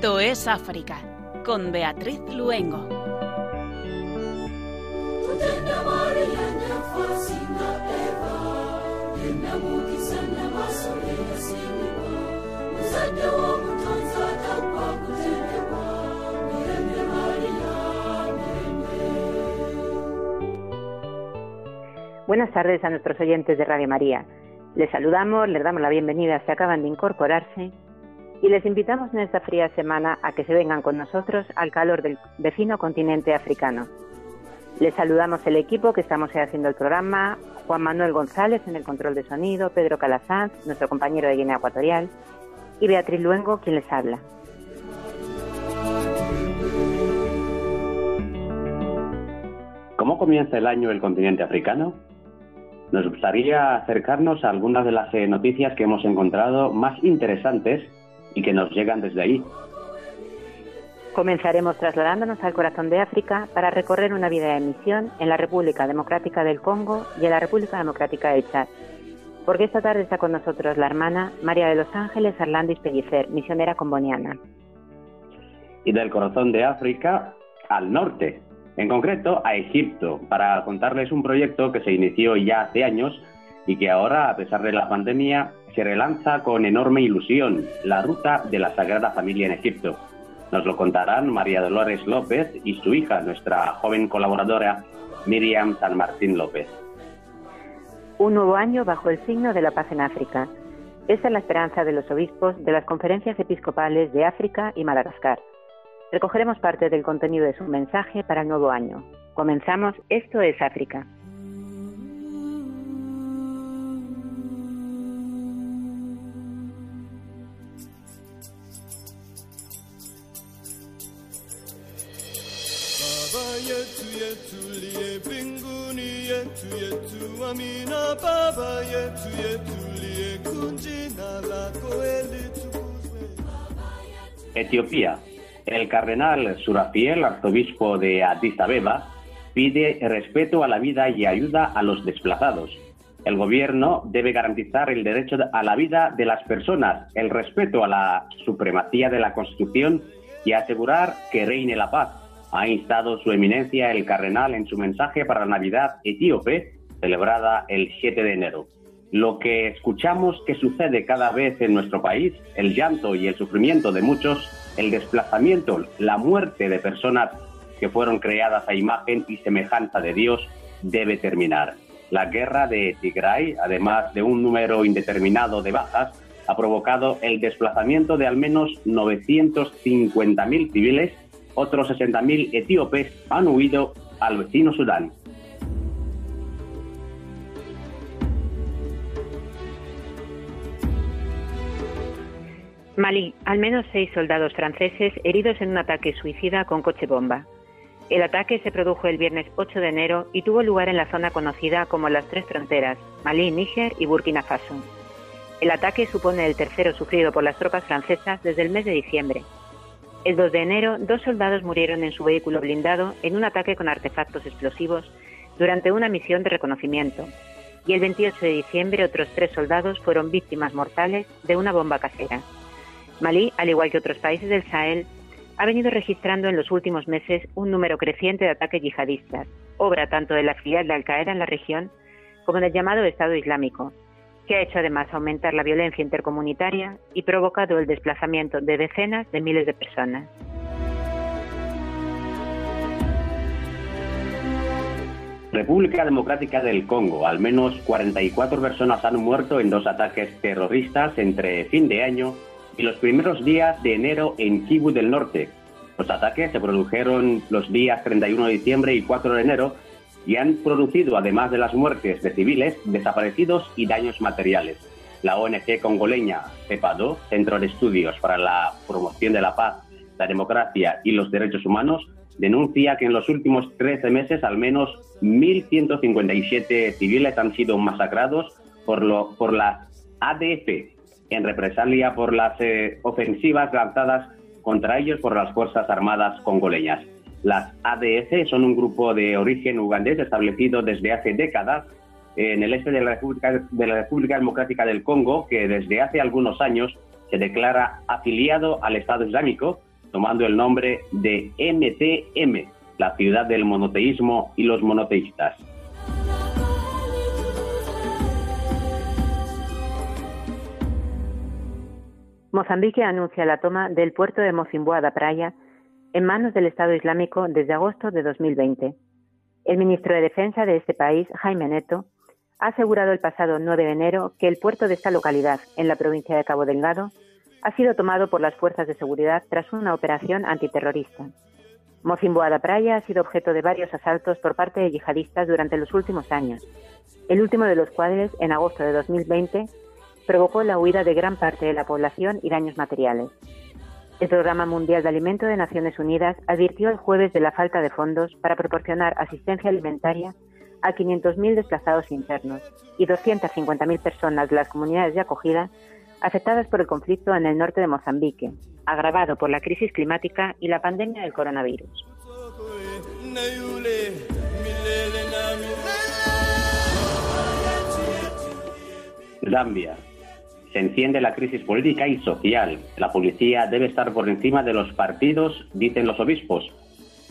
Esto es África, con Beatriz Luengo. Buenas tardes a nuestros oyentes de Radio María. Les saludamos, les damos la bienvenida si acaban de incorporarse y les invitamos en esta fría semana a que se vengan con nosotros al calor del vecino continente africano. Les saludamos el equipo que estamos haciendo el programa, Juan Manuel González en el control de sonido, Pedro Calazán, nuestro compañero de Guinea Ecuatorial, y Beatriz Luengo, quien les habla. ¿Cómo comienza el año el continente africano? Nos gustaría acercarnos a algunas de las eh, noticias que hemos encontrado más interesantes y que nos llegan desde ahí. Comenzaremos trasladándonos al corazón de África para recorrer una vida de misión en la República Democrática del Congo y en la República Democrática del Chad. Porque esta tarde está con nosotros la hermana María de los Ángeles Arlandis Pellicer, misionera comboniana. Y del corazón de África al norte, en concreto a Egipto, para contarles un proyecto que se inició ya hace años y que ahora, a pesar de la pandemia, se relanza con enorme ilusión la ruta de la Sagrada Familia en Egipto. Nos lo contarán María Dolores López y su hija, nuestra joven colaboradora Miriam San Martín López. Un nuevo año bajo el signo de la paz en África. Esa es la esperanza de los obispos de las conferencias episcopales de África y Madagascar. Recogeremos parte del contenido de su mensaje para el nuevo año. Comenzamos, esto es África. Etiopía. El cardenal Surafiel, arzobispo de Addis Abeba, pide respeto a la vida y ayuda a los desplazados. El gobierno debe garantizar el derecho a la vida de las personas, el respeto a la supremacía de la Constitución y asegurar que reine la paz. Ha instado su eminencia el cardenal en su mensaje para la Navidad etíope, celebrada el 7 de enero. Lo que escuchamos que sucede cada vez en nuestro país, el llanto y el sufrimiento de muchos, el desplazamiento, la muerte de personas que fueron creadas a imagen y semejanza de Dios, debe terminar. La guerra de Tigray, además de un número indeterminado de bajas, ha provocado el desplazamiento de al menos 950.000 civiles, otros 60.000 etíopes han huido al vecino Sudán. Malí, al menos seis soldados franceses heridos en un ataque suicida con coche bomba. El ataque se produjo el viernes 8 de enero y tuvo lugar en la zona conocida como las Tres Fronteras, Malí, Níger y Burkina Faso. El ataque supone el tercero sufrido por las tropas francesas desde el mes de diciembre. El 2 de enero, dos soldados murieron en su vehículo blindado en un ataque con artefactos explosivos durante una misión de reconocimiento. Y el 28 de diciembre, otros tres soldados fueron víctimas mortales de una bomba casera. Malí, al igual que otros países del Sahel, ha venido registrando en los últimos meses un número creciente de ataques yihadistas, obra tanto de la filial de Al-Qaeda en la región como del llamado Estado Islámico, que ha hecho además aumentar la violencia intercomunitaria y provocado el desplazamiento de decenas de miles de personas. República Democrática del Congo. Al menos 44 personas han muerto en dos ataques terroristas entre fin de año y los primeros días de enero en Kivu del Norte. Los ataques se produjeron los días 31 de diciembre y 4 de enero y han producido, además de las muertes de civiles, desaparecidos y daños materiales. La ONG congoleña CEPADO, Centro de Estudios para la Promoción de la Paz, la Democracia y los Derechos Humanos, denuncia que en los últimos 13 meses al menos 1.157 civiles han sido masacrados por, lo, por la ADF, en represalia por las eh, ofensivas lanzadas contra ellos por las Fuerzas Armadas congoleñas. Las ADF son un grupo de origen ugandés establecido desde hace décadas en el este de la, República, de la República Democrática del Congo, que desde hace algunos años se declara afiliado al Estado Islámico, tomando el nombre de MTM, la ciudad del monoteísmo y los monoteístas. Mozambique anuncia la toma del puerto de Mocimboa da Praia en manos del Estado Islámico desde agosto de 2020. El ministro de Defensa de este país, Jaime Neto, ha asegurado el pasado 9 de enero que el puerto de esta localidad, en la provincia de Cabo Delgado, ha sido tomado por las fuerzas de seguridad tras una operación antiterrorista. Mocimboa da Praia ha sido objeto de varios asaltos por parte de yihadistas durante los últimos años, el último de los cuales, en agosto de 2020, provocó la huida de gran parte de la población y daños materiales. El Programa Mundial de Alimento de Naciones Unidas advirtió el jueves de la falta de fondos para proporcionar asistencia alimentaria a 500.000 desplazados internos y 250.000 personas de las comunidades de acogida afectadas por el conflicto en el norte de Mozambique, agravado por la crisis climática y la pandemia del coronavirus. Zambia, se enciende la crisis política y social. La policía debe estar por encima de los partidos, dicen los obispos.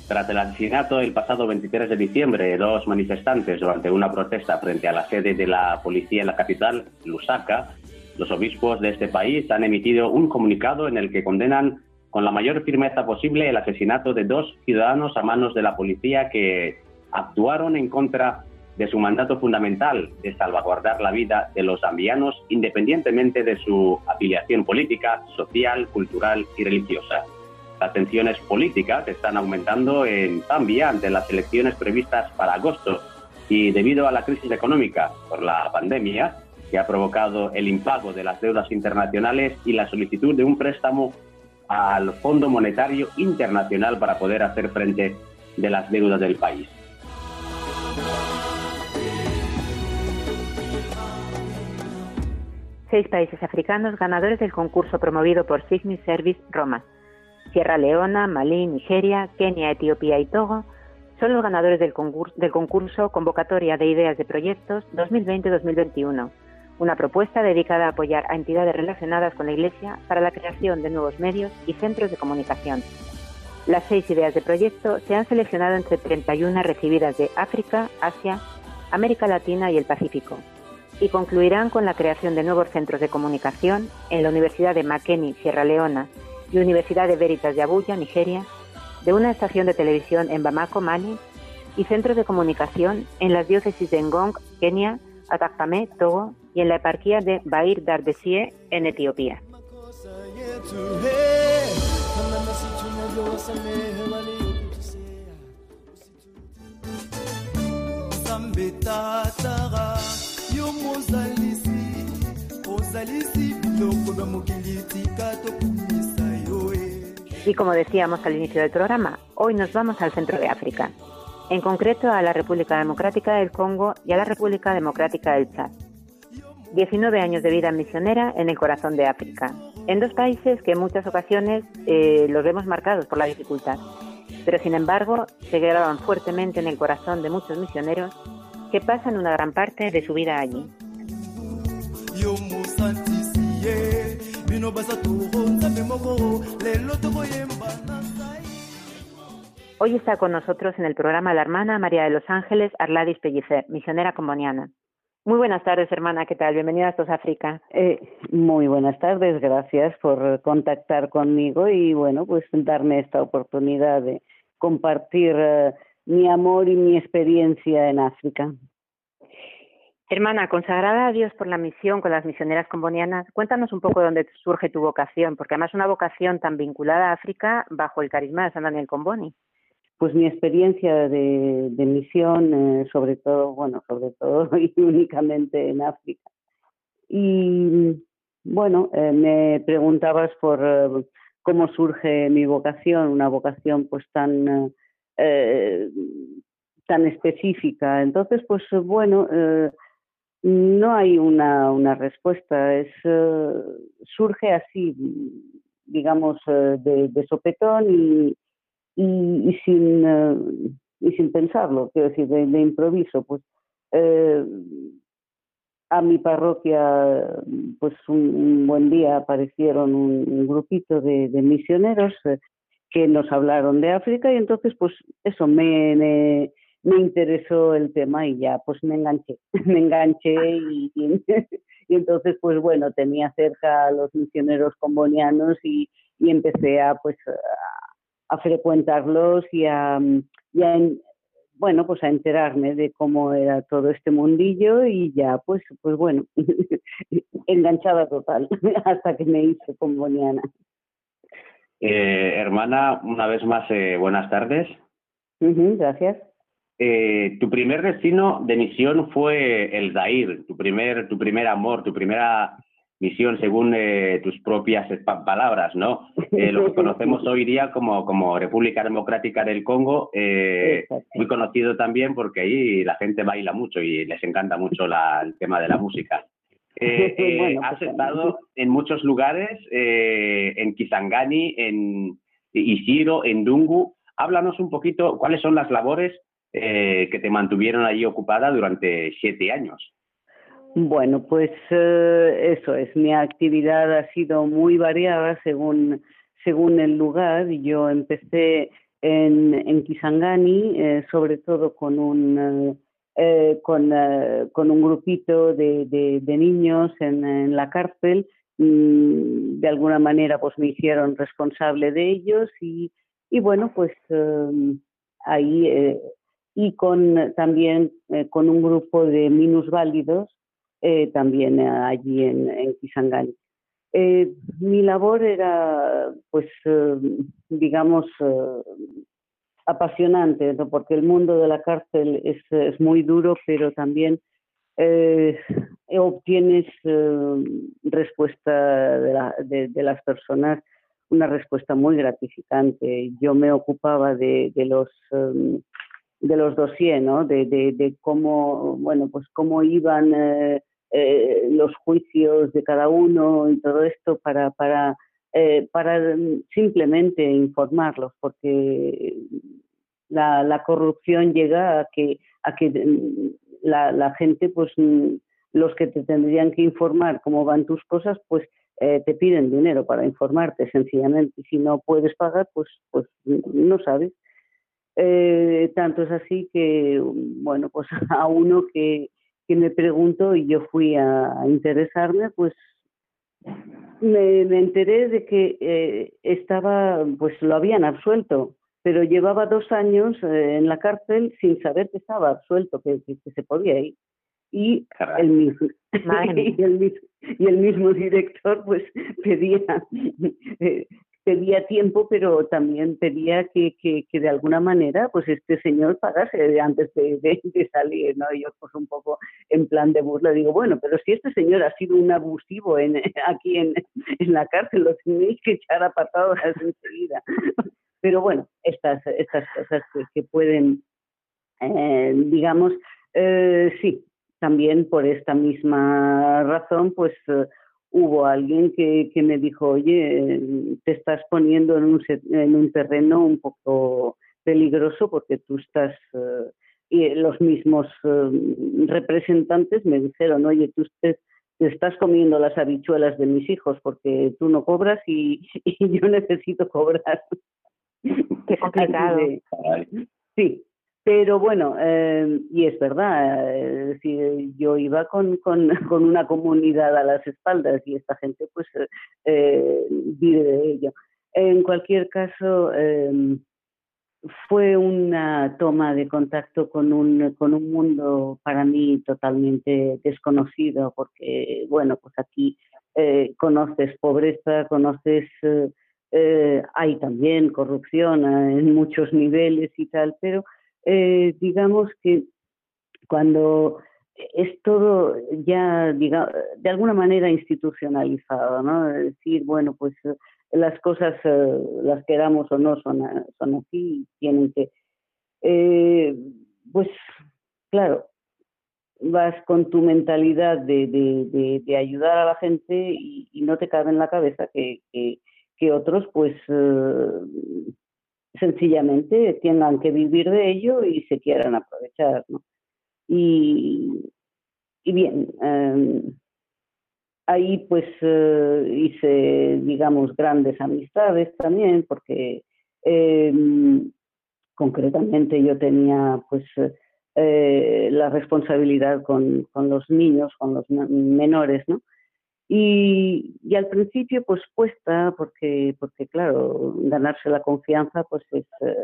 Tras el asesinato el pasado 23 de diciembre de dos manifestantes durante una protesta frente a la sede de la policía en la capital, Lusaka, los obispos de este país han emitido un comunicado en el que condenan con la mayor firmeza posible el asesinato de dos ciudadanos a manos de la policía que actuaron en contra de su mandato fundamental de salvaguardar la vida de los zambianos independientemente de su afiliación política, social, cultural y religiosa. Las tensiones políticas están aumentando en Zambia ante las elecciones previstas para agosto y debido a la crisis económica por la pandemia que ha provocado el impago de las deudas internacionales y la solicitud de un préstamo al Fondo Monetario Internacional para poder hacer frente de las deudas del país. Seis países africanos ganadores del concurso promovido por Sigmi Service Roma. Sierra Leona, Malí, Nigeria, Kenia, Etiopía y Togo son los ganadores del concurso, del concurso Convocatoria de Ideas de Proyectos 2020-2021, una propuesta dedicada a apoyar a entidades relacionadas con la Iglesia para la creación de nuevos medios y centros de comunicación. Las seis ideas de proyecto se han seleccionado entre 31 recibidas de África, Asia, América Latina y el Pacífico, y concluirán con la creación de nuevos centros de comunicación en la Universidad de Makeni, Sierra Leona, y Universidad de Veritas de Abuya, Nigeria, de una estación de televisión en Bamako, Mali, y centros de comunicación en las diócesis de Ngong, Kenia, Atakpame, Togo, y en la eparquía de Bair Dardesie, en Etiopía. Y como decíamos al inicio del programa, hoy nos vamos al centro de África, en concreto a la República Democrática del Congo y a la República Democrática del Chad. 19 años de vida misionera en el corazón de África, en dos países que en muchas ocasiones eh, los vemos marcados por la dificultad, pero sin embargo se graban fuertemente en el corazón de muchos misioneros que pasan una gran parte de su vida allí. Hoy está con nosotros en el programa la hermana María de los Ángeles Arladis Pellicer, misionera comboniana. Muy buenas tardes, hermana. ¿Qué tal? Bienvenida a Estos África. Eh, muy buenas tardes. Gracias por contactar conmigo y, bueno, pues darme esta oportunidad de compartir eh, mi amor y mi experiencia en África. Hermana, consagrada a Dios por la misión con las misioneras combonianas, cuéntanos un poco de dónde surge tu vocación, porque además una vocación tan vinculada a África bajo el carisma de San Daniel Comboni. Pues mi experiencia de, misión, eh, sobre todo, bueno, sobre todo y únicamente en África. Y bueno, eh, me preguntabas por eh, cómo surge mi vocación, una vocación pues tan tan específica. Entonces, pues bueno, no hay una, una respuesta, es, eh, surge así, digamos, eh, de, sopetón y, sin, eh, y sin pensarlo, quiero decir, de, improviso. Pues a mi parroquia, pues un, buen día aparecieron un, grupito de, misioneros eh, que nos hablaron de África y entonces pues eso me, me, interesó el tema y ya pues me enganché, me enganché y, entonces pues bueno, tenía cerca a los misioneros combonianos y, y empecé a pues a, frecuentarlos y a, y a, bueno, pues a enterarme de cómo era todo este mundillo y ya, pues, pues bueno, enganchada total, hasta que me hice comboniana. Eh, hermana, una vez más, eh, buenas tardes. gracias. Eh, tu primer destino de misión fue el Zaire, tu primer, tu primer amor, tu primera misión según eh, tus propias palabras, ¿no? Eh, lo que conocemos hoy día como, como República Democrática del Congo, eh, muy conocido también porque ahí la gente baila mucho y les encanta mucho el tema de la música. Pues has estado en muchos lugares, en Kisangani, en Isiro, en Dungu. Háblanos un poquito cuáles son las labores que te mantuvieron allí ocupada durante siete años. Bueno, pues eh, eso es, mi actividad ha sido muy variada según, según el lugar. Yo empecé en, en Kisangani, eh, sobre todo con un, eh, con, con, un grupito de, niños en, la cárcel. Mm, de alguna manera pues me hicieron responsable de ellos y, y bueno, pues ahí y con también con un grupo de minusválidos eh, también allí en, en Kisangani. Eh, mi labor era, pues, eh, digamos, apasionante, porque el mundo de la cárcel es, es muy duro, pero también obtienes respuesta de, de, las personas, una respuesta muy gratificante. Yo me ocupaba de, los de los dossiers. De, de, cómo, bueno, pues cómo iban eh, los juicios de cada uno y todo esto para, para, eh, para simplemente informarlos, porque la, la, corrupción llega a que, a que la, la, gente, pues los que te tendrían que informar cómo van tus cosas, pues eh, te piden dinero para informarte sencillamente. Si no puedes pagar, pues, pues no sabes. tanto es así que, bueno, pues a uno que, que me pregunto y yo fui a, interesarme, pues me, enteré de que eh, estaba, pues lo habían absuelto, pero llevaba dos años eh, en la cárcel sin saber que estaba absuelto, que, se podía ir. Y el, mismo, y el, mismo, y el mismo director pues pedía eh, pedía tiempo, pero también pedía que, que, que, de alguna manera, pues este señor pagase antes de, de, salir, ¿no? Y yo, pues un poco en plan de burla, digo, bueno, pero si este señor ha sido un abusivo en, aquí en, en la cárcel, lo tenéis que echar a patadas enseguida. Pero bueno, estas, estas cosas que, pueden, eh, digamos, eh, sí, también por esta misma razón, pues eh, hubo alguien que, que me dijo, oye, te estás poniendo en un, en un terreno un poco peligroso porque tú estás... Eh, y los mismos eh, representantes me dijeron, oye, tú te, estás comiendo las habichuelas de mis hijos porque tú no cobras y yo necesito cobrar. Qué complicado. sí, pero bueno, eh, y es verdad, eh, yo iba con, con, con, una comunidad a las espaldas y esta gente pues eh, vive de ello. En cualquier caso, fue una toma de contacto con un, con un mundo para mí totalmente desconocido, porque bueno, pues aquí conoces pobreza, conoces... hay también corrupción en muchos niveles y tal, pero eh, digamos que cuando es todo ya, digamos, de alguna manera institucionalizado, ¿no? Es decir, bueno, pues las cosas, eh, las queramos o no, son, son así, tienen que... Eh, pues, claro, vas con tu mentalidad de, de, de, ayudar a la gente y, no te cabe en la cabeza que, que otros, pues, sencillamente tengan que vivir de ello y se quieran aprovechar. ¿no? Y, y bien, em, ahí pues eh, hice, digamos, grandes amistades también, porque em, concretamente yo tenía pues eh, la responsabilidad con, con, los niños, con los menores, ¿no? Y, al principio pues cuesta porque, porque claro, ganarse la confianza pues es, eh,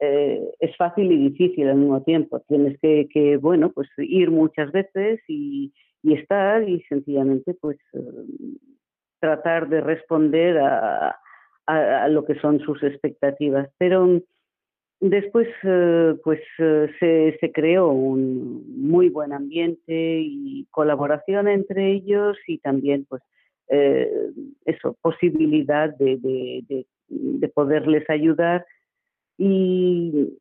eh, es fácil y difícil al mismo tiempo. Tienes que, que bueno, pues ir muchas veces y, y estar y sencillamente pues tratar de responder a, a, a, lo que son sus expectativas. Pero Después, eh, pues eh, se, se, creó un muy buen ambiente y colaboración entre ellos y también, pues, eh, eso, posibilidad de, de, de, poderles ayudar y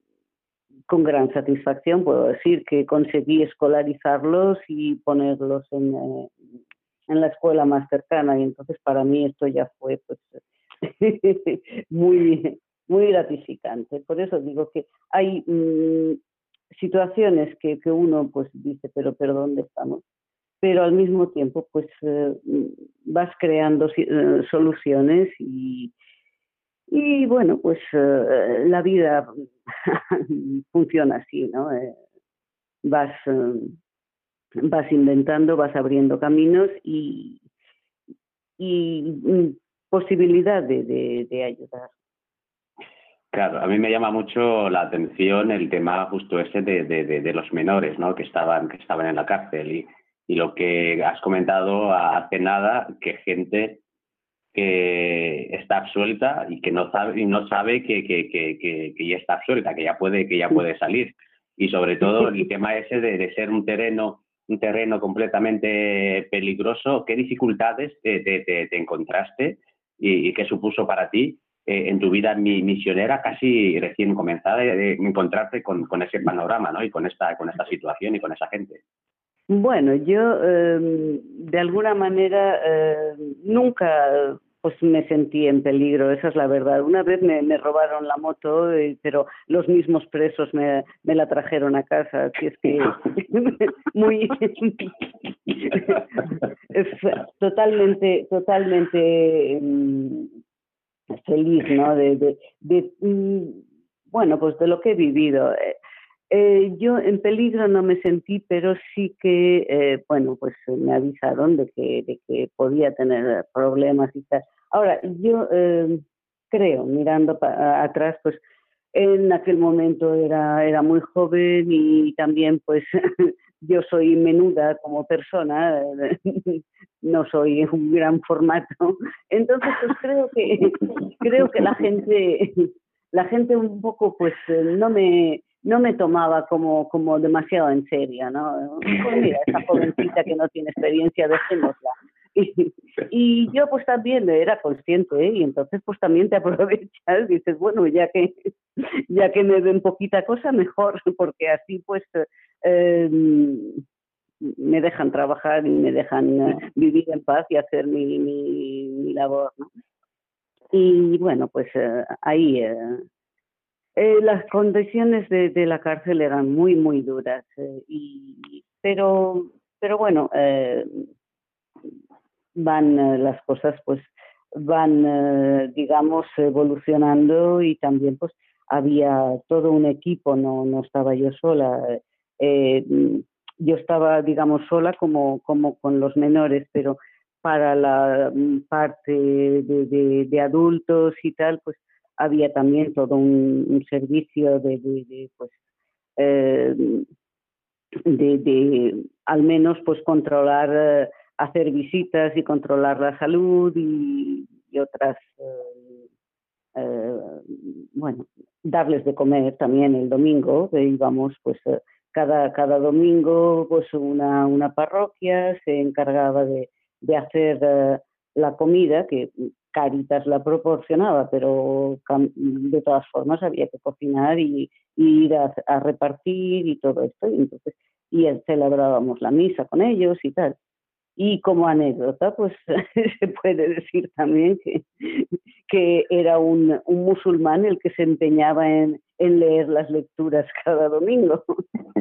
con gran satisfacción puedo decir que conseguí escolarizarlos y ponerlos en, en la escuela más cercana y entonces para mí esto ya fue pues muy muy gratificante. Por eso digo que hay mmm, situaciones que, que, uno pues dice, pero, pero ¿dónde estamos? Pero al mismo tiempo pues eh, vas creando eh, soluciones y, y bueno, pues eh, la vida funciona así, ¿no? Vas, vas inventando, vas abriendo caminos y, y mm, posibilidad de, de ayudar. Claro, a mí me llama mucho la atención el tema justo ese de, de, de, de los menores, ¿no? Que estaban, que estaban en la cárcel y, y, lo que has comentado hace nada, que gente que está absuelta y que no sabe, y no sabe que, que, que, que, ya está absuelta, que ya puede, que ya puede salir. Y sobre todo el tema ese de, de ser un terreno, un terreno completamente peligroso, ¿qué dificultades te, te, te, te encontraste y, y qué supuso para ti eh, en tu vida misionera casi recién comenzada de, encontrarte con, con, ese panorama ¿no? y con esta, con esta situación y con esa gente? Bueno, yo eh, de alguna manera eh, nunca pues me sentí en peligro, esa es la verdad. Una vez me, me robaron la moto, eh, pero los mismos presos me, me, la trajeron a casa, así es que muy totalmente, totalmente mm, feliz, ¿no? De, de, de, mm, bueno, pues de lo que he vivido. Eh, eh, yo en peligro no me sentí, pero sí que, eh, bueno, pues me avisaron de que, de que podía tener problemas y tal. Ahora, yo eh, creo, mirando atrás, pues en aquel momento era, era muy joven y también pues yo soy menuda como persona, no soy un gran formato. Entonces, pues creo que creo que la gente la gente un poco pues no me no me tomaba como como demasiado en serio, ¿no? Pues mira, esa jovencita que no tiene experiencia, dejémosla. Y, y yo pues también era consciente ¿eh? y entonces pues también te aprovechas dices bueno ya que ya que me den poquita cosa mejor porque así pues eh, me dejan trabajar y me dejan uh, vivir en paz y hacer mi, mi, mi labor. ¿no? Y bueno, pues uh, ahí eh, eh, las condiciones de, de, la cárcel eran muy, muy duras. Eh, y, pero, pero bueno, van las cosas, pues van, digamos, evolucionando y también pues había todo un equipo, no, no estaba yo sola. Eh, yo estaba, digamos, sola como, como con los menores, pero para la mm, parte de, adultos y tal, pues había también todo un, un servicio de, de pues, eh, de, al menos pues controlar, eh, hacer visitas y controlar la salud y, y otras, eh, eh bueno, darles de comer también el domingo, íbamos pues cada, cada domingo pues una, una parroquia se encargaba de, de hacer uh, la comida, que Caritas la proporcionaba, pero de todas formas había que cocinar y, y ir a, a, repartir y todo esto. Y entonces, y celebrábamos la misa con ellos y tal. Y como anécdota, pues se puede decir también que, que era un, un musulmán el que se empeñaba en, en leer las lecturas cada domingo.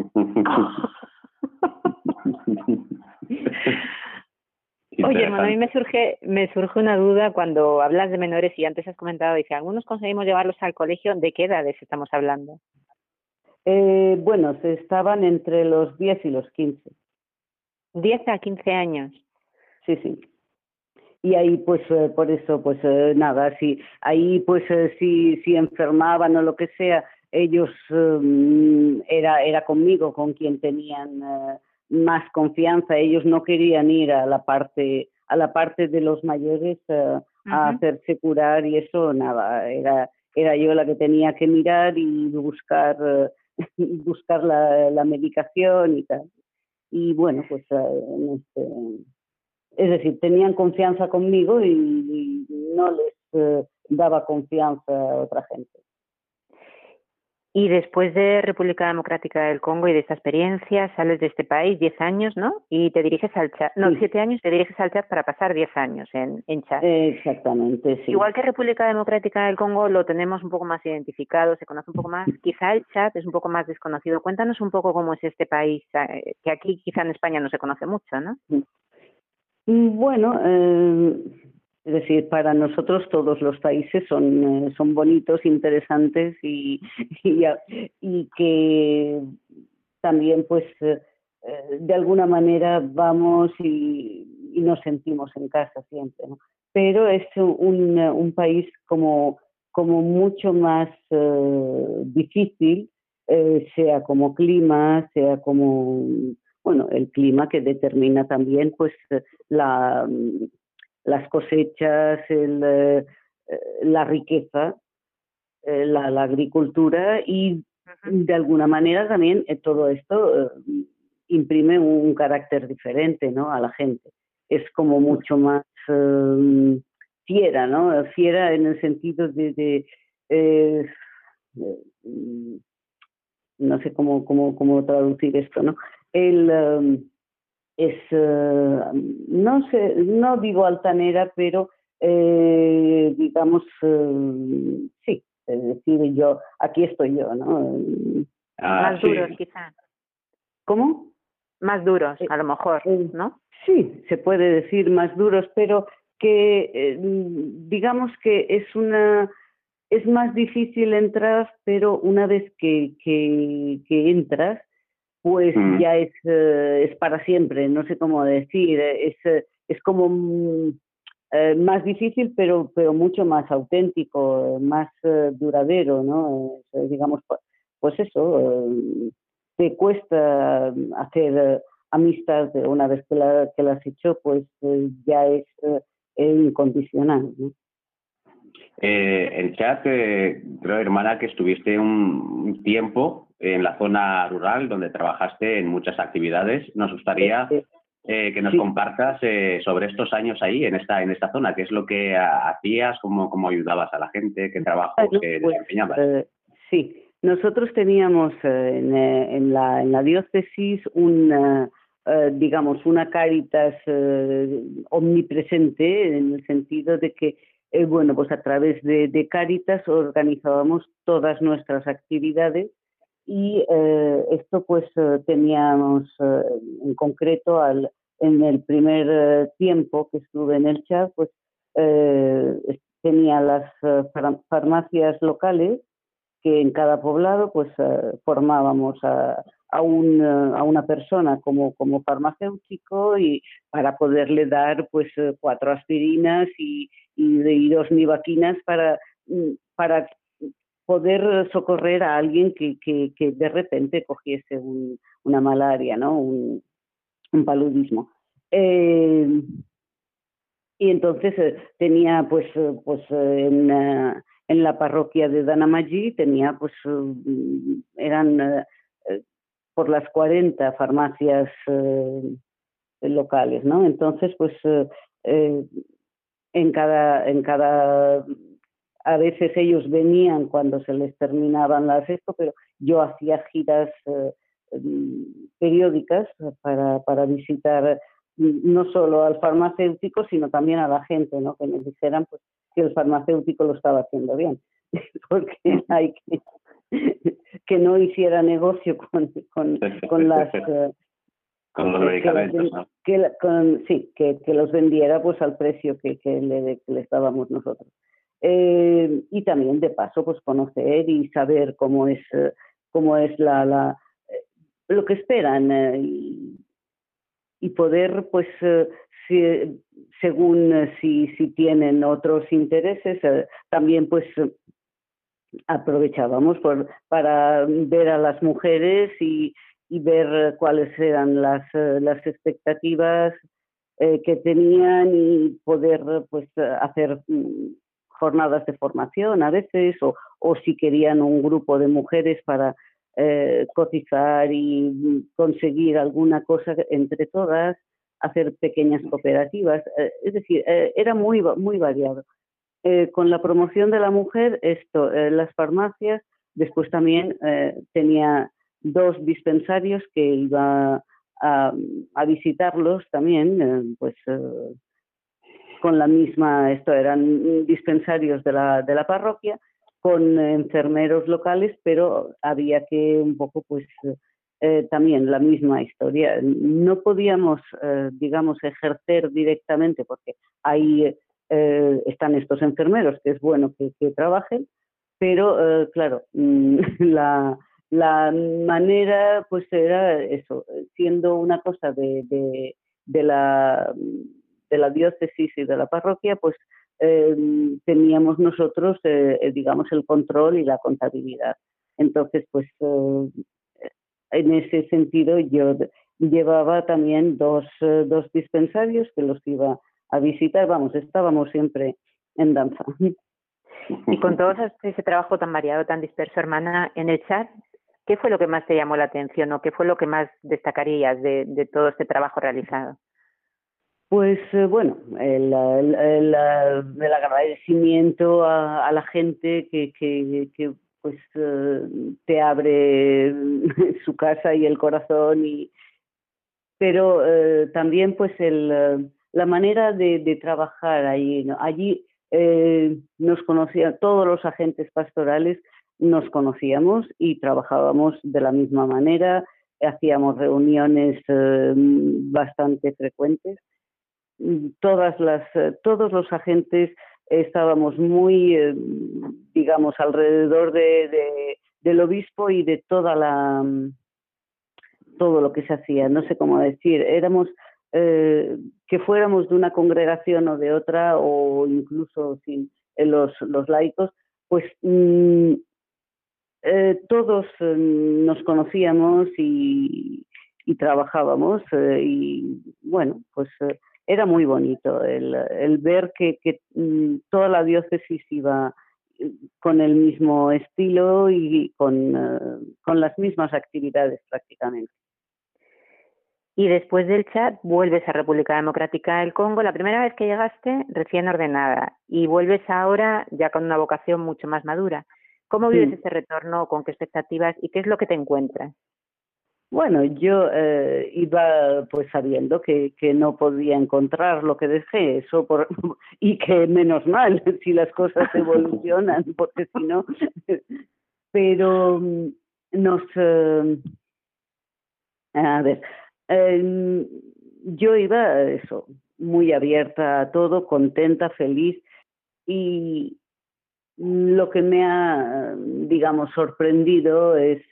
Oye, hermano, a mí me surge, me surge una duda cuando hablas de menores y antes has comentado, dice, algunos conseguimos llevarlos al colegio, ¿de qué edades estamos hablando? Eh, bueno, se estaban entre los 10 y los 15. 10 a 15 años. Sí, sí. Y ahí, pues, eh, por eso, pues, eh, nada, si ahí, pues, eh, si, si enfermaban o lo que sea, ellos mm, era, era conmigo con quien tenían más confianza. Ellos no querían ir a la parte, a la parte de los mayores a hacerse curar y eso, nada, era, era yo la que tenía que mirar y buscar, buscar la, la medicación y tal. Y bueno, pues, este es decir, tenían confianza conmigo y, no les eh, daba confianza a otra gente. Y después de República Democrática del Congo y de esta experiencia, sales de este país 10 años, ¿no? Y te diriges al chat, no, 7 años, te diriges al chat para pasar 10 años en, en Chad. Exactamente, sí. Igual que República Democrática del Congo lo tenemos un poco más identificado, se conoce un poco más, quizá el chat es un poco más desconocido. Cuéntanos un poco cómo es este país, eh, que aquí quizá en España no se conoce mucho, ¿no? Mm, bueno, eh, es decir, para nosotros todos los países son, eh, son bonitos, interesantes y, y, que también pues eh, de alguna manera vamos y, nos sentimos en casa siempre. Pero es un, un país como, como mucho más difícil, sea como clima, sea como bueno, el clima que determina también pues la, las cosechas, el, eh, la riqueza, eh, la, agricultura y de alguna manera también eh, todo esto imprime un carácter diferente ¿no? a la gente. Es como mucho más fiera, ¿no? Fiera en el sentido de, no sé cómo, cómo, cómo traducir esto, ¿no? él um, es, uh, no sé, no digo altanera, pero eh, digamos, uh, sí, es decir, yo, aquí estoy yo, ¿no? Ah, Más duros, quizás. ¿Cómo? Más duros, a lo mejor, eh, ¿no? Sí, se puede decir más duros, pero que eh, digamos que es una es más difícil entrar, pero una vez que, que, que entras, pues mm. ya es, eh, es para siempre, no sé cómo decir, es, es como mm, eh, más difícil, pero, pero mucho más auténtico, más eh, duradero, ¿no? digamos, pues eso, te cuesta hacer amistad una vez que la, que la has hecho, pues ya es incondicional, ¿no? Eh, en chat, creo, hermana, que estuviste un tiempo en la zona rural donde trabajaste en muchas actividades. Nos gustaría eh, que nos compartas eh, sobre estos años ahí, en esta, en esta zona, qué es lo que hacías, cómo, cómo ayudabas a la gente, qué trabajos pues, desempeñabas. Eh, sí, nosotros teníamos en, en, la, en la diócesis un, digamos, una caritas omnipresente en el sentido de que bueno, pues a través de, de Caritas organizábamos todas nuestras actividades y eh, esto pues eh, teníamos eh, en concreto al, en el primer tiempo que estuve en el chat pues tenía las farmacias locales que en cada poblado pues formábamos a, a, un, a, una persona como, como farmacéutico y para poderle dar pues cuatro aspirinas y, y, y dos nivaquinas para, mm, para poder socorrer a alguien que, que, de repente cogiese una malaria, ¿no? un, paludismo. Eh, y entonces eh, tenía, pues, eh, pues en, en, la parroquia de Danamallí, tenía, pues, eran por las 40 farmacias locales, ¿no? Entonces, pues, en cada, en cada a veces ellos venían cuando se les terminaban las esto, pero yo hacía giras eh, mm, periódicas para, para visitar mm, no solo al farmacéutico, sino también a la gente, ¿no? que me dijeran pues, que el farmacéutico lo estaba haciendo bien, porque hay que, que no hiciera negocio con, con, con las... Eh, con los medicamentos, que, sí, que, los vendiera pues al precio que, le, les dábamos nosotros. Eh, y también de paso pues conocer y saber cómo es cómo es la, la eh, lo que esperan y, y, poder pues si, según si, si tienen otros intereses también pues aprovechábamos para ver a las mujeres y, y ver cuáles eran las, eh, las expectativas eh, que tenían y poder pues hacer mm, jornadas de formación a veces o, o si querían un grupo de mujeres para eh, cotizar y conseguir alguna cosa entre todas, hacer pequeñas cooperativas. es decir, era muy, muy variado. con la promoción de la mujer, esto, las farmacias, después también tenía dos dispensarios que iba a, visitarlos también, eh, pues eh, con la misma, esto eran dispensarios de la, de la parroquia, con enfermeros locales, pero había que un poco, pues, eh, también la misma historia. No podíamos, digamos, ejercer directamente, porque ahí están estos enfermeros, que es bueno que, que trabajen, pero, claro, la la manera pues era eso, siendo una cosa de, de, la, de la diócesis y de la parroquia, pues eh, teníamos nosotros, eh, digamos, el control y la contabilidad. Entonces, pues eh, en ese sentido yo llevaba también dos, dos dispensarios que los iba a visitar, vamos, estábamos siempre en danza. Y con todo ese trabajo tan variado, tan disperso, hermana, en el chat ¿Qué fue lo que más te llamó la atención o qué fue lo que más destacarías de, todo este trabajo realizado? Pues eh, bueno, el, agradecimiento a, la gente que, pues eh, te abre su casa y el corazón y pero eh, también pues el, la manera de, trabajar ahí allí nos conocían todos los agentes pastorales nos conocíamos y trabajábamos de la misma manera, hacíamos reuniones eh, bastante frecuentes. Todas las, eh, todos los agentes estábamos muy, eh, digamos, alrededor de, del obispo y de toda la todo lo que se hacía, no sé cómo decir, éramos que fuéramos de una congregación o de otra o incluso sin los, los laicos, pues mm, eh, todos eh, nos conocíamos y, trabajábamos eh, y bueno, pues era muy bonito el, el ver que, que, mm, toda la diócesis iba con el mismo estilo y con, con las mismas actividades prácticamente. Y después del chat vuelves a República Democrática del Congo, la primera vez que llegaste recién ordenada, y vuelves ahora ya con una vocación mucho más madura. ¿Cómo vives ese retorno? ¿Con qué expectativas? ¿Y qué es lo que te encuentras? Bueno, yo eh, iba pues sabiendo que, que, no podía encontrar lo que dejé, eso por, y que menos mal si las cosas evolucionan, porque si no, pero mm, nos, eh, a ver, em, yo iba eso, muy abierta a todo, contenta, feliz y, lo que me ha, digamos, sorprendido es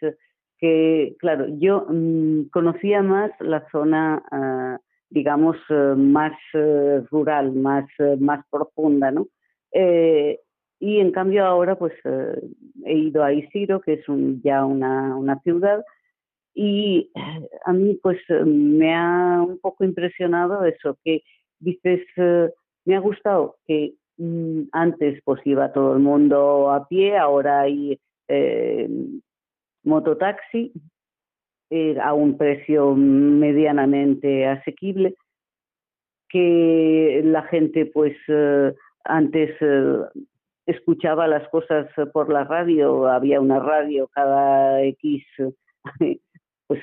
que, claro, yo mm, conocía más la zona, ah, digamos, eh, más eh, rural, más, eh, más profunda, ¿no? y en cambio ahora, pues, he ido a Isiro, que es un, ya una, una ciudad, y a mí, pues, me ha un poco impresionado eso, que dices, me ha gustado que Mm, antes pues iba todo el mundo a pie, ahora hay mototaxi eh, a un precio medianamente asequible, que la gente pues eh, antes escuchaba las cosas por la radio, había una radio cada X, pues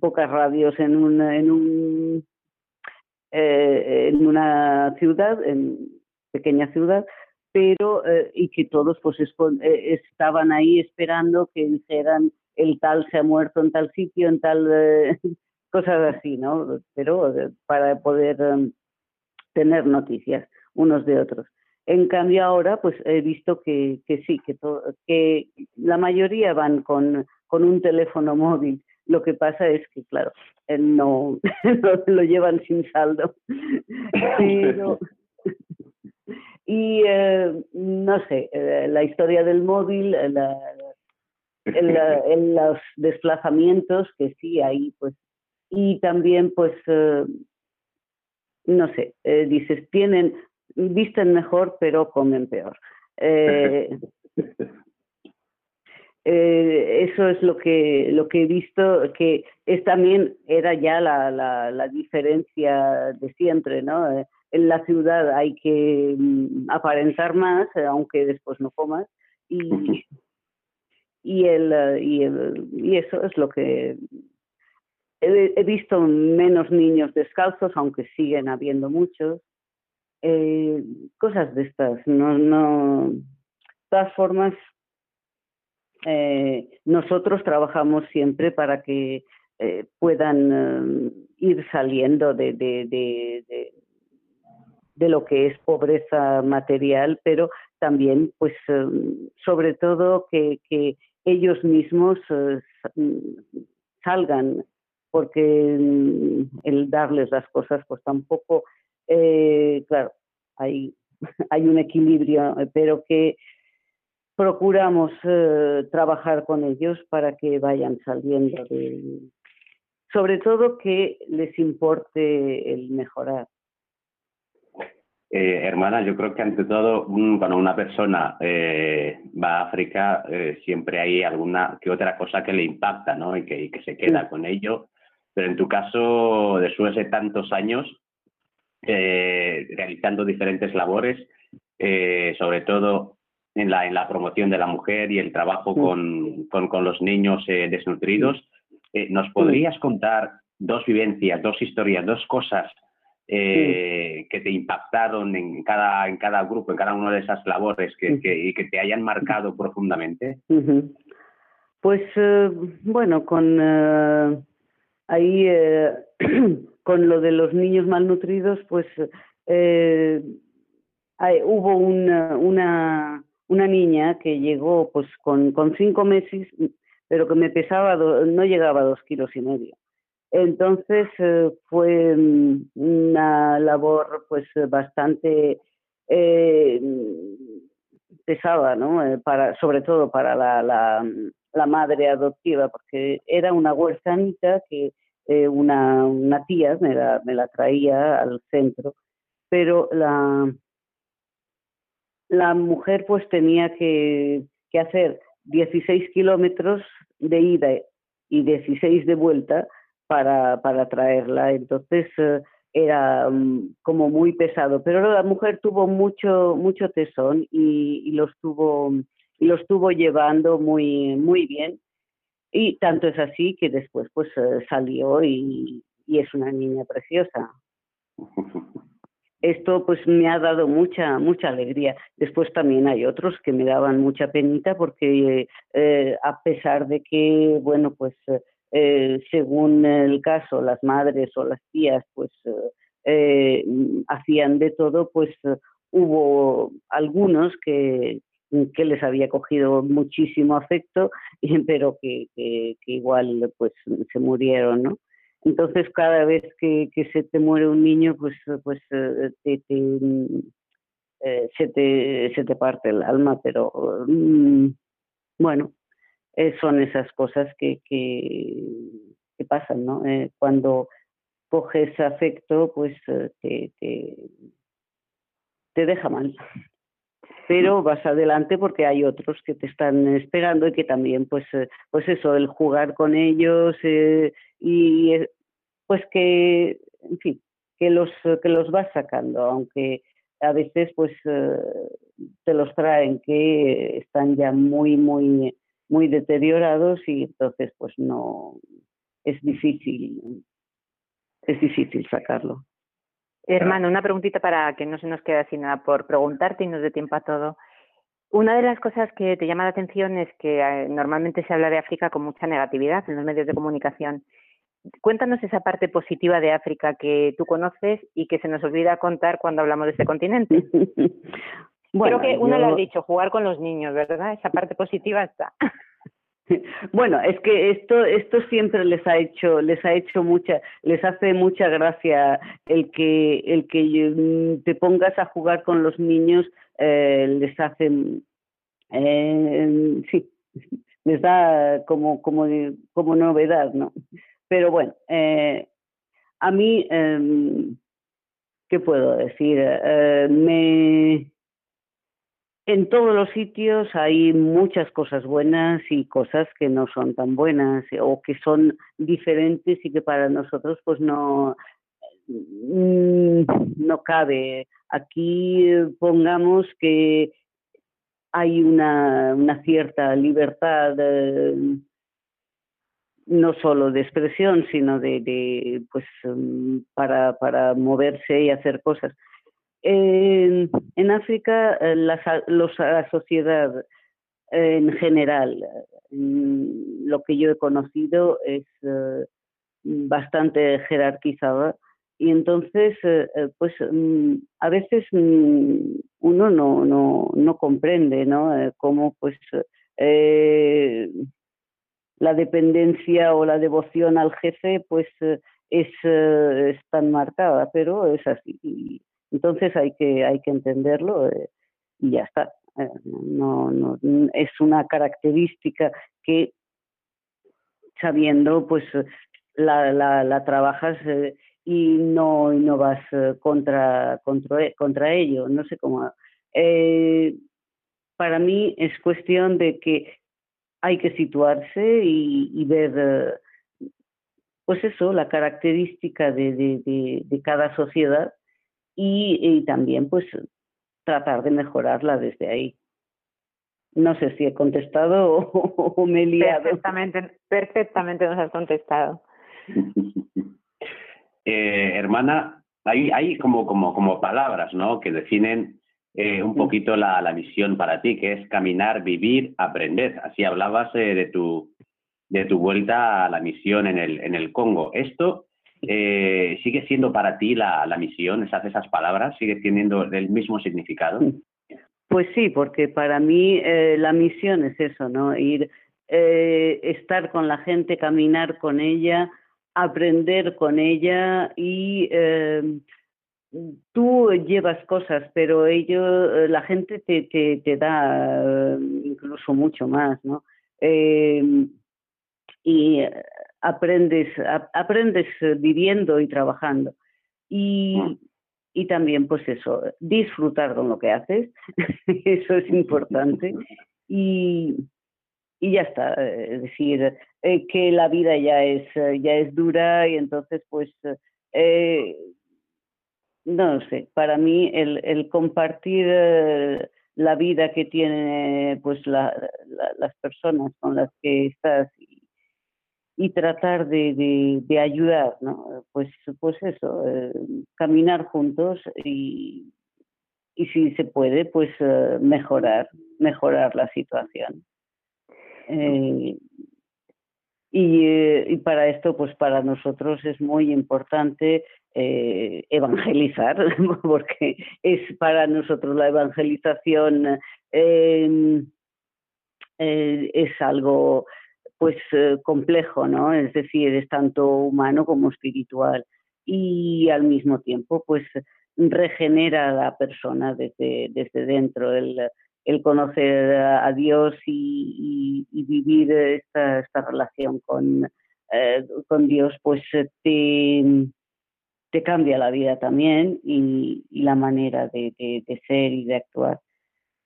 pocas radios en un, en un en una ciudad, en, pequeña ciudad, pero eh, y que todos pues eh, estaban ahí esperando que dijeran el tal se ha muerto en tal sitio, en tal eh, cosas así, ¿no? Pero para poder em, tener noticias unos de otros. En cambio ahora, pues he visto que, que sí, que, que la mayoría van con, con un teléfono móvil. Lo que pasa es que, claro, eh, no, lo llevan sin saldo. y eh, no sé, eh, la historia del móvil, la, en, los desplazamientos que sí hay, pues, y también, pues, no sé, dices, tienen, visten mejor, pero comen peor. Eh, eso es lo que lo que he visto que es también era ya la, la, diferencia de siempre no eh, en la ciudad hay que mm, aparentar más eh, aunque después no comas y y el, y, y eso es lo que he, visto menos niños descalzos aunque siguen habiendo muchos cosas de estas no no de todas formas eh, nosotros trabajamos siempre para que eh, puedan eh, ir saliendo de, de, de, lo que es pobreza material, pero también, pues, sobre todo que, ellos mismos salgan, porque mm, el darles las cosas, pues tampoco, claro, hay, hay un equilibrio, pero que procuramos eh, trabajar con ellos para que vayan saliendo de, sobre todo que les importe el mejorar. Eh, hermana, yo creo que ante todo, cuando una persona eh, va a África, siempre hay alguna que otra cosa que le impacta, ¿no? Y que, que se queda con ello. Pero en tu caso, después de tantos años realizando diferentes labores, sobre todo en la, en la promoción de la mujer y el trabajo con, con, los niños eh, desnutridos. Eh, ¿Nos podrías contar dos vivencias, dos historias, dos cosas eh, que te impactaron en cada, en cada grupo, en cada una de esas labores que, que, que te hayan marcado profundamente? Pues bueno, con ahí con lo de los niños malnutridos, pues hubo una, una una niña que llegó pues con, con cinco meses, pero que me pesaba, no llegaba a dos kilos y medio. Entonces eh, fue mm, una labor pues bastante eh, pesada, ¿no? Eh, para, sobre todo para la, la, la, madre adoptiva, porque era una huerfanita que eh, una, tía me la, me la traía al centro, pero la, la mujer pues tenía que, hacer 16 kilómetros de ida y 16 de vuelta para, para traerla. Entonces eh, era mm, como muy pesado. Pero la mujer tuvo mucho, mucho tesón y, y lo estuvo, y lo estuvo llevando muy, muy bien. Y tanto es así que después pues eh, salió y, y es una niña preciosa. esto pues me ha dado mucha mucha alegría. Después también hay otros que me daban mucha penita porque eh, a pesar de que bueno pues eh, según el caso las madres o las tías pues eh, hacían de todo pues hubo algunos que que les había cogido muchísimo afecto pero que, que, igual pues se murieron no entonces, cada vez que, se te muere un niño, pues, pues eh, eh, se, te, se te parte el alma, pero mm, bueno, eh, son esas cosas que, que, pasan, ¿no? cuando coges afecto, pues te, te, te deja mal pero vas adelante porque hay otros que te están esperando y que también pues pues eso el jugar con ellos y pues que, en fin, que los, que los vas sacando, aunque a veces pues eh, te los traen que están ya muy, muy, muy deteriorados y entonces pues no, es difícil, es difícil sacarlo. Hermano, una preguntita para que no se nos quede sin nada por preguntarte y nos dé tiempo a todo. Una de las cosas que te llama la atención es que eh, normalmente se habla de África con mucha negatividad en los medios de comunicación cuéntanos esa parte positiva de África que tú conoces y que se nos olvida contar cuando hablamos de este continente. Creo que uno lo ha dicho, jugar con los niños, ¿verdad? Esa parte positiva está. Bueno, es que esto esto siempre les ha hecho les ha hecho mucha les hace mucha gracia el que el que mm, te pongas a jugar con los niños eh, les hace eh, sí les da como como como novedad, ¿no? Pero bueno, eh, a mí eh, qué puedo decir eh, me en todos los sitios hay muchas cosas buenas y cosas que no son tan buenas o que son diferentes y que para nosotros pues no mm, no cabe. Aquí pongamos que hay una, una cierta libertad eh, no solo de expresión, sino de, de pues mm, para, para moverse y hacer cosas. En, África, eh, la, sociedad eh, en general, mm, lo que yo he conocido es eh, bastante jerarquizada y entonces, pues mm, a veces mm, uno no, no, no comprende, ¿no? cómo pues la dependencia o la devoción al jefe, pues es, es tan marcada, pero es así. Entonces hay que, hay que entenderlo eh, y ya está. Eh, no, no, es una característica que sabiendo pues la, la, la trabajas eh, y no, y no vas contra, contra, contra ello. No sé cómo. para mí es cuestión de que hay que situarse y, y ver, pues eso, la característica de, de, de cada sociedad y, también pues tratar de mejorarla desde ahí. No sé si he contestado o, me he liado. Perfectamente, perfectamente nos has contestado. eh, hermana, hay, hay como, como, como palabras ¿no? que definen eh, un poquito la, la misión para ti, que es caminar, vivir, aprender. Así hablabas eh, de, tu, de tu vuelta a la misión en el, en el Congo. Esto eh, ¿sigue siendo para ti la, la misión, esas, esas palabras, sigue teniendo el mismo significado? Pues sí, porque para mí eh, la misión es eso, ¿no? Ir, eh, estar con la gente, caminar con ella, aprender con ella y eh, tú llevas cosas, pero ello, la gente te, te, te da incluso mucho más, ¿no? Eh, y aprendes, aprendes eh, viviendo y trabajando. Y, mm. y también, pues eso, disfrutar con lo que haces, eso es importante. Y, y ya está, eh, es decir, eh, que la vida ya es, ya es dura y entonces, pues, eh, no sé, para mí el, el compartir la vida que tienen pues la, la, las personas con las que estás y tratar de, de, de, ayudar, ¿no? Pues, pues eso, eh, caminar juntos y, y si se puede, pues eh, mejorar, mejorar la situación. Eh, y, y, para esto, pues para nosotros es muy importante evangelizar, porque es para nosotros la evangelización es algo pues eh, complejo, ¿no? Es decir, es tanto humano como espiritual y al mismo tiempo pues regenera a la persona desde, desde dentro, el, el conocer a Dios y, vivir esta, esta relación con, eh, con Dios pues te, te cambia la vida también y, la manera de, de ser y de actuar.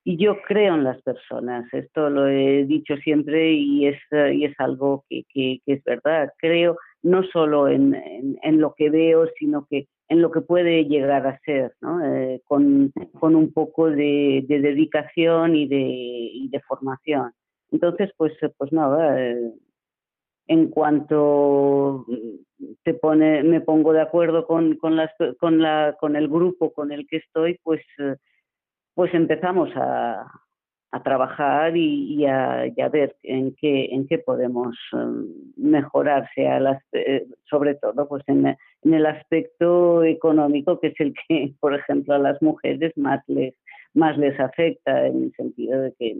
Y yo creo en las personas, esto lo he dicho siempre y es, y es algo que, que, es verdad. Creo no solo en, en, lo que veo, sino que en lo que puede llegar a ser, ¿no? Eh, con, con, un poco de, de dedicación y de, y de, formación. Entonces, pues, pues nada, eh, en cuanto te pone, me pongo de acuerdo con, con, las, con, la, con el grupo con el que estoy, pues... Eh, pues empezamos a, a trabajar y, a, ver en qué, en qué podemos um, mejorar, sea eh, sobre todo pues en, en, el aspecto económico, que es el que, por ejemplo, a las mujeres más les, más les afecta, en el sentido de que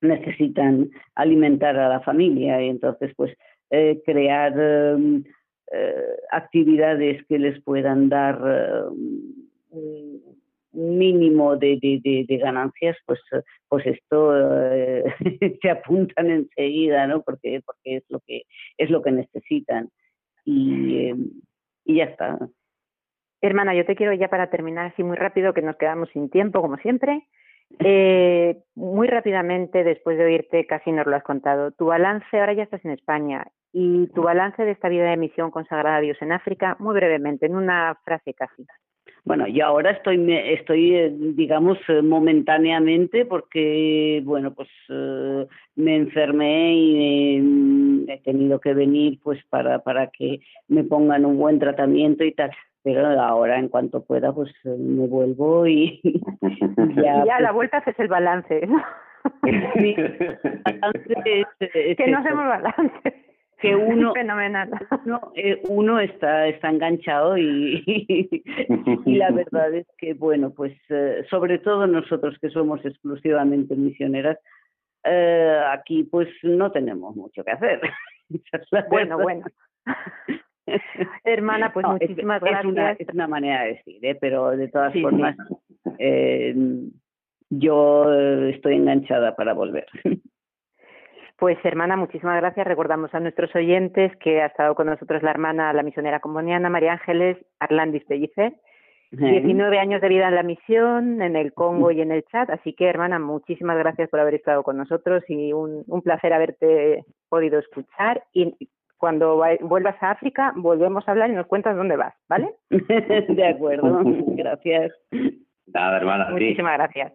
necesitan alimentar a la familia y entonces pues eh, crear um, eh, actividades que les puedan dar um, mínimo de, de, ganancias, pues, pues esto eh, se apuntan enseguida, ¿no? Porque, porque es lo que es lo que necesitan y, y ya está. Hermana, yo te quiero ya para terminar así muy rápido, que nos quedamos sin tiempo, como siempre. Eh, muy rápidamente, después de oírte, casi nos lo has contado. Tu balance, ahora ya estás en España, y tu balance de esta vida de misión consagrada a Dios en África, muy brevemente, en una frase casi. Bueno, yo ahora estoy, estoy eh, digamos, eh, momentáneamente porque, bueno, pues eh, me enfermé y he tenido que venir pues para, para que me pongan un buen tratamiento y tal. Pero ahora, en cuanto pueda, pues me vuelvo y ya... ya la pues vuelta haces el balance, ¿no? que no hacemos balance que uno fenomenal. uno, eh, uno está está enganchado y, y, la verdad es que bueno pues eh, sobre todo nosotros que somos exclusivamente misioneras eh, aquí pues no tenemos mucho que hacer. Bueno bueno. Hermana pues muchísimas gracias es una, es una manera de decir ¿eh? pero de todas formas Eh, yo estoy enganchada para volver pues hermana, muchísimas gracias. Recordamos a nuestros oyentes que ha estado con nosotros la hermana, la misionera comboniana María Ángeles Arlandis Pellicer. 19 años de vida en la misión, en el Congo y en el chat. Así que, hermana, muchísimas gracias por haber estado con nosotros y un, un placer haberte podido escuchar. Y cuando vuelvas a África, volvemos a hablar y nos cuentas dónde vas, ¿vale? de acuerdo, gracias. Nada, hermana. Muchísimas gracias.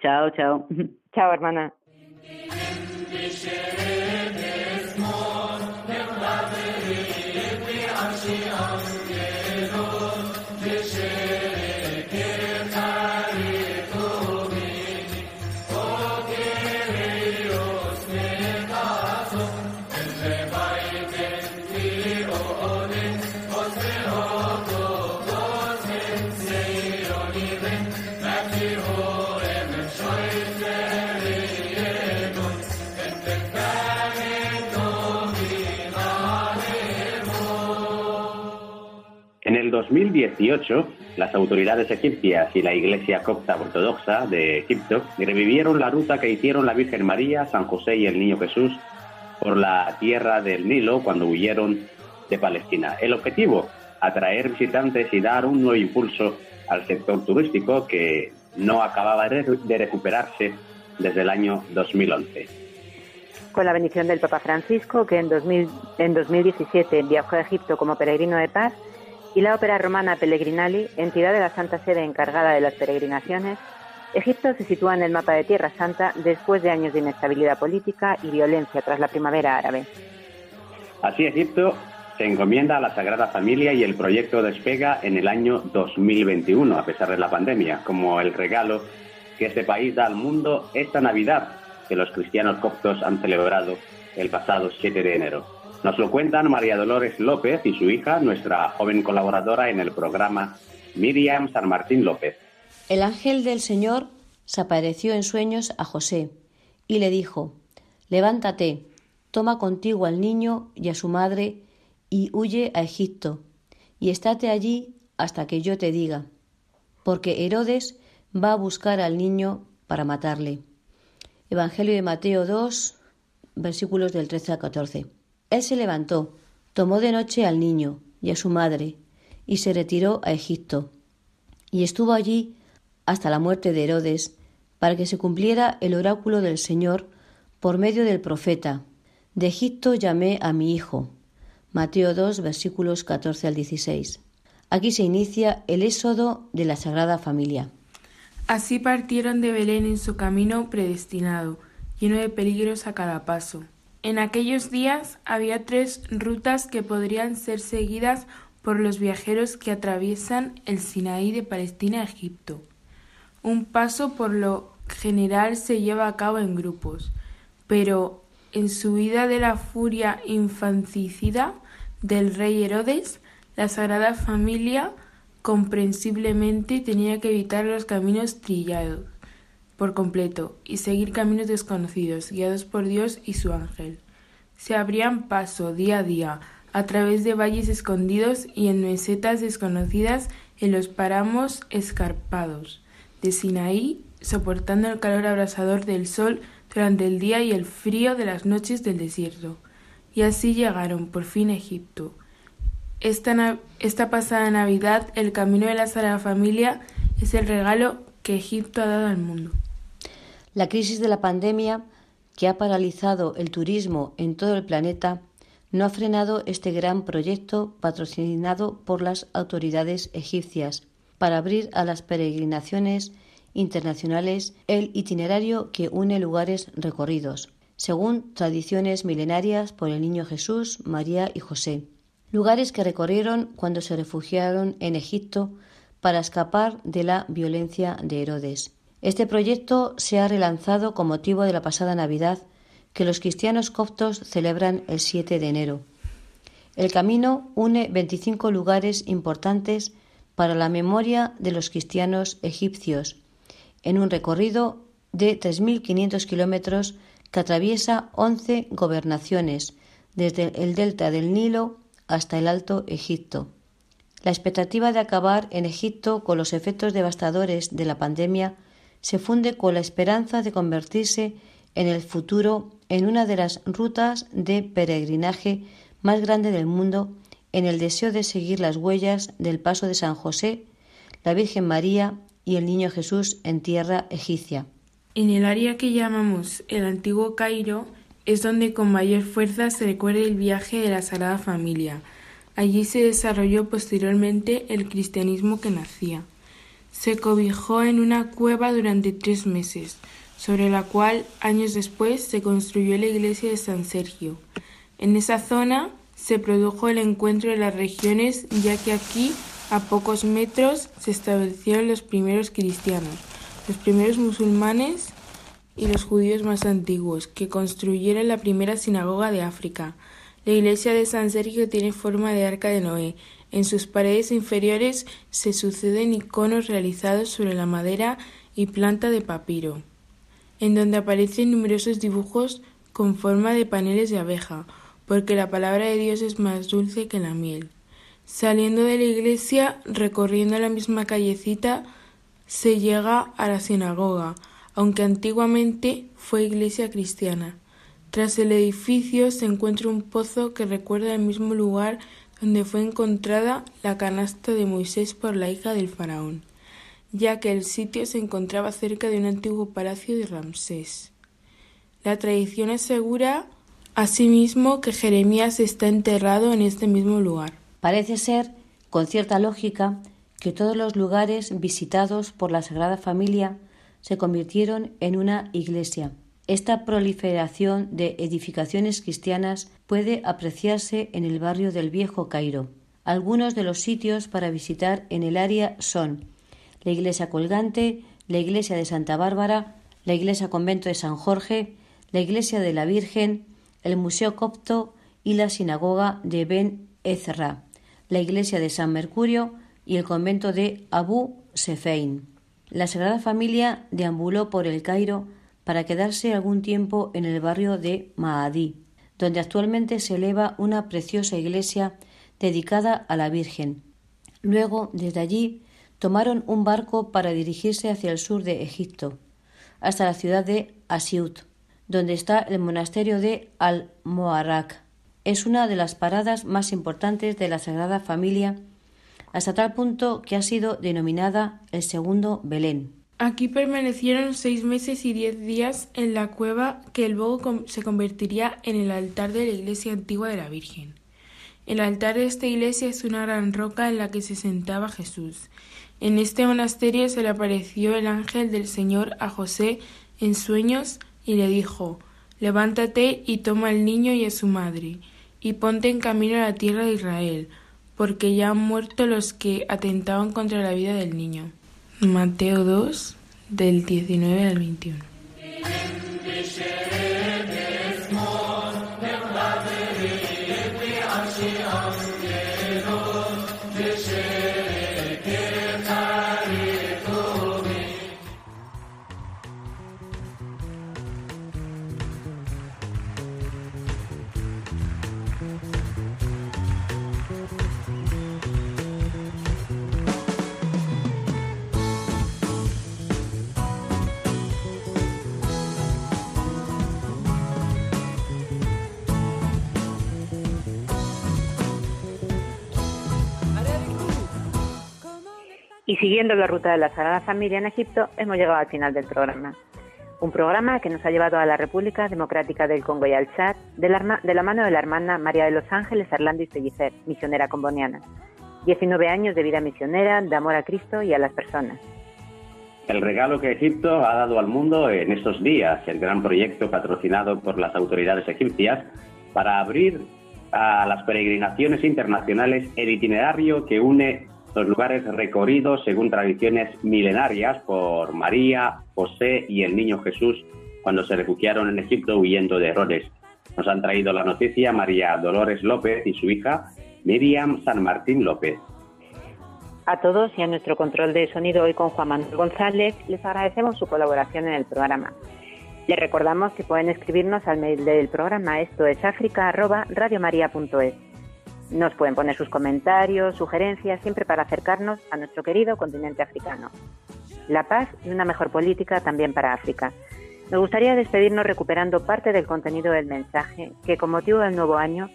Chao, chao. Chao, hermana. En 2018, las autoridades egipcias y la Iglesia Copta Ortodoxa de Egipto revivieron la ruta que hicieron la Virgen María, San José y el Niño Jesús por la tierra del Nilo cuando huyeron de Palestina. El objetivo, atraer visitantes y dar un nuevo impulso al sector turístico que no acababa de recuperarse desde el año 2011. Con la bendición del Papa Francisco, que en, 2000, en 2017 viajó a Egipto como peregrino de paz, y la Ópera Romana Pellegrinali, entidad de la Santa Sede encargada de las peregrinaciones, Egipto se sitúa en el mapa de Tierra Santa después de años de inestabilidad política y violencia tras la primavera árabe. Así Egipto se encomienda a la Sagrada Familia y el proyecto despega en el año 2021, a pesar de la pandemia, como el regalo que este país da al mundo esta Navidad que los cristianos coptos han celebrado el pasado 7 de enero. Nos lo cuentan María Dolores López y su hija, nuestra joven colaboradora en el programa Miriam San Martín López. El ángel del Señor se apareció en sueños a José y le dijo, Levántate, toma contigo al niño y a su madre y huye a Egipto, y estate allí hasta que yo te diga, porque Herodes va a buscar al niño para matarle. Evangelio de Mateo 2, versículos del 13 al 14. Él se levantó, tomó de noche al niño y a su madre, y se retiró a Egipto, y estuvo allí hasta la muerte de Herodes, para que se cumpliera el oráculo del Señor por medio del profeta. De Egipto llamé a mi hijo. Mateo 2, versículos 14 al 16. Aquí se inicia el éxodo de la Sagrada Familia. Así partieron de Belén en su camino predestinado, lleno de peligros a cada paso. En aquellos días había tres rutas que podrían ser seguidas por los viajeros que atraviesan el Sinaí de Palestina a Egipto. Un paso por lo general se lleva a cabo en grupos, pero en su vida de la furia infanticida del rey Herodes, la Sagrada Familia comprensiblemente tenía que evitar los caminos trillados por completo y seguir caminos desconocidos, guiados por Dios y su ángel. Se abrían paso día a día a través de valles escondidos y en mesetas desconocidas en los páramos escarpados de Sinaí, soportando el calor abrasador del sol durante el día y el frío de las noches del desierto. Y así llegaron por fin a Egipto. Esta, esta pasada Navidad, el camino de la Sagrada Familia es el regalo que Egipto ha dado al mundo. La crisis de la pandemia, que ha paralizado el turismo en todo el planeta, no ha frenado este gran proyecto patrocinado por las autoridades egipcias para abrir a las peregrinaciones internacionales el itinerario que une lugares recorridos, según tradiciones milenarias por el Niño Jesús, María y José. Lugares que recorrieron cuando se refugiaron en Egipto para escapar de la violencia de Herodes. Este proyecto se ha relanzado con motivo de la pasada Navidad que los cristianos coptos celebran el 7 de enero. El camino une 25 lugares importantes para la memoria de los cristianos egipcios, en un recorrido de 3.500 kilómetros que atraviesa 11 gobernaciones, desde el delta del Nilo hasta el Alto Egipto. La expectativa de acabar en Egipto con los efectos devastadores de la pandemia se funde con la esperanza de convertirse en el futuro en una de las rutas de peregrinaje más grande del mundo en el deseo de seguir las huellas del paso de San José, la Virgen María y el Niño Jesús en tierra egipcia. En el área que llamamos el antiguo Cairo es donde con mayor fuerza se recuerda el viaje de la Sagrada Familia. Allí se desarrolló posteriormente el cristianismo que nacía se cobijó en una cueva durante tres meses, sobre la cual años después se construyó la iglesia de San Sergio. En esa zona se produjo el encuentro de las regiones, ya que aquí, a pocos metros, se establecieron los primeros cristianos, los primeros musulmanes y los judíos más antiguos, que construyeron la primera sinagoga de África. La iglesia de San Sergio tiene forma de arca de Noé, en sus paredes inferiores se suceden iconos realizados sobre la madera y planta de papiro, en donde aparecen numerosos dibujos con forma de paneles de abeja, porque la palabra de Dios es más dulce que la miel. Saliendo de la iglesia, recorriendo la misma callecita, se llega a la sinagoga, aunque antiguamente fue iglesia cristiana. Tras el edificio se encuentra un pozo que recuerda el mismo lugar donde fue encontrada la canasta de Moisés por la hija del faraón, ya que el sitio se encontraba cerca de un antiguo palacio de Ramsés. La tradición asegura asimismo que Jeremías está enterrado en este mismo lugar. Parece ser, con cierta lógica, que todos los lugares visitados por la Sagrada Familia se convirtieron en una iglesia. Esta proliferación de edificaciones cristianas puede apreciarse en el barrio del Viejo Cairo. Algunos de los sitios para visitar en el área son la iglesia colgante, la iglesia de Santa Bárbara, la iglesia convento de San Jorge, la iglesia de la Virgen, el Museo Copto y la sinagoga de Ben Ezra, la iglesia de San Mercurio y el convento de Abu Sefein. La Sagrada Familia deambuló por el Cairo para quedarse algún tiempo en el barrio de Maadí, donde actualmente se eleva una preciosa iglesia dedicada a la Virgen. Luego, desde allí, tomaron un barco para dirigirse hacia el sur de Egipto, hasta la ciudad de Asiut, donde está el monasterio de Al-Moarak. Es una de las paradas más importantes de la Sagrada Familia, hasta tal punto que ha sido denominada el segundo Belén. Aquí permanecieron seis meses y diez días en la cueva que luego se convertiría en el altar de la iglesia antigua de la Virgen. El altar de esta iglesia es una gran roca en la que se sentaba Jesús. En este monasterio se le apareció el ángel del Señor a José en sueños y le dijo Levántate y toma al niño y a su madre, y ponte en camino a la tierra de Israel, porque ya han muerto los que atentaban contra la vida del niño. Mateo 2, del 19 al 21. Y siguiendo la ruta de la Sagrada Familia en Egipto, hemos llegado al final del programa. Un programa que nos ha llevado a la República Democrática del Congo y al Chad de la, mano de la hermana María de los Ángeles Arlandis Pellicer, misionera comboniana. 19 años de vida misionera, de amor a Cristo y a las personas. El regalo que Egipto ha dado al mundo en estos días, el gran proyecto patrocinado por las autoridades egipcias para abrir a las peregrinaciones internacionales el itinerario que une los lugares recorridos según tradiciones milenarias por María, José y el niño Jesús cuando se refugiaron en Egipto huyendo de Herodes. Nos han traído la noticia María Dolores López y su hija Miriam San Martín López. A todos y a nuestro control de sonido hoy con Juan Manuel González les agradecemos su colaboración en el programa. Les recordamos que pueden escribirnos al mail del programa esto es nos pueden poner sus comentarios, sugerencias, siempre para acercarnos a nuestro querido continente africano. La paz y una mejor política también para África. Me gustaría despedirnos recuperando parte del contenido del mensaje que, con motivo del nuevo año,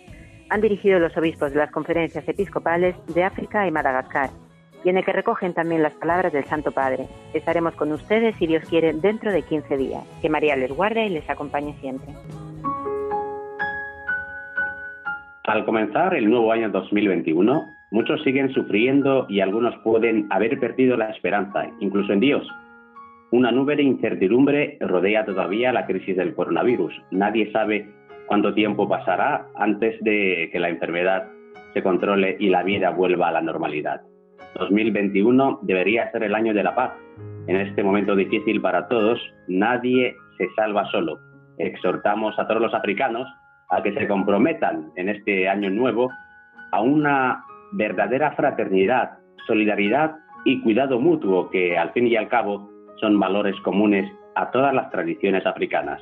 han dirigido los obispos de las conferencias episcopales de África y Madagascar, y en el que recogen también las palabras del Santo Padre. Estaremos con ustedes, si Dios quiere, dentro de 15 días. Que María les guarde y les acompañe siempre. Al comenzar el nuevo año 2021, muchos siguen sufriendo y algunos pueden haber perdido la esperanza, incluso en Dios. Una nube de incertidumbre rodea todavía la crisis del coronavirus. Nadie sabe cuánto tiempo pasará antes de que la enfermedad se controle y la vida vuelva a la normalidad. 2021 debería ser el año de la paz. En este momento difícil para todos, nadie se salva solo. Exhortamos a todos los africanos a que se comprometan en este año nuevo a una verdadera fraternidad, solidaridad y cuidado mutuo que al fin y al cabo son valores comunes a todas las tradiciones africanas.